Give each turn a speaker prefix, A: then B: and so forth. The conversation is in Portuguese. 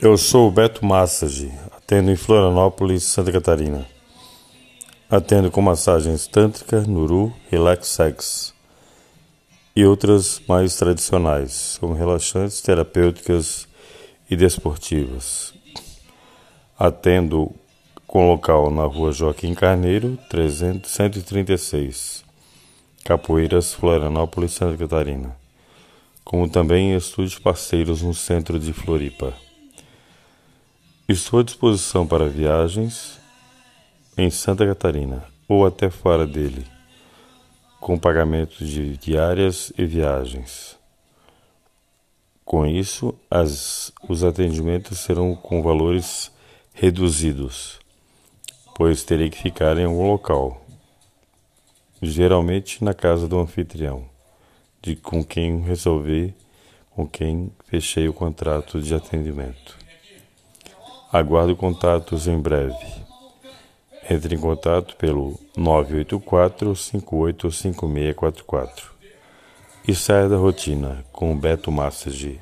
A: Eu sou o Beto Massage, atendo em Florianópolis, Santa Catarina. Atendo com massagens tântrica, nuru, relax sex e outras mais tradicionais, como relaxantes, terapêuticas e desportivas. Atendo com local na rua Joaquim Carneiro, 300, 136, Capoeiras, Florianópolis, Santa Catarina. Como também estúdios parceiros no centro de Floripa. Estou à disposição para viagens em Santa Catarina ou até fora dele, com pagamento de diárias e viagens. Com isso, as, os atendimentos serão com valores reduzidos, pois terei que ficar em algum local, geralmente na casa do anfitrião, de com quem resolver, com quem fechei o contrato de atendimento. Aguardo contatos em breve. Entre em contato pelo 984 585644 e saia da rotina com o Beto Massage.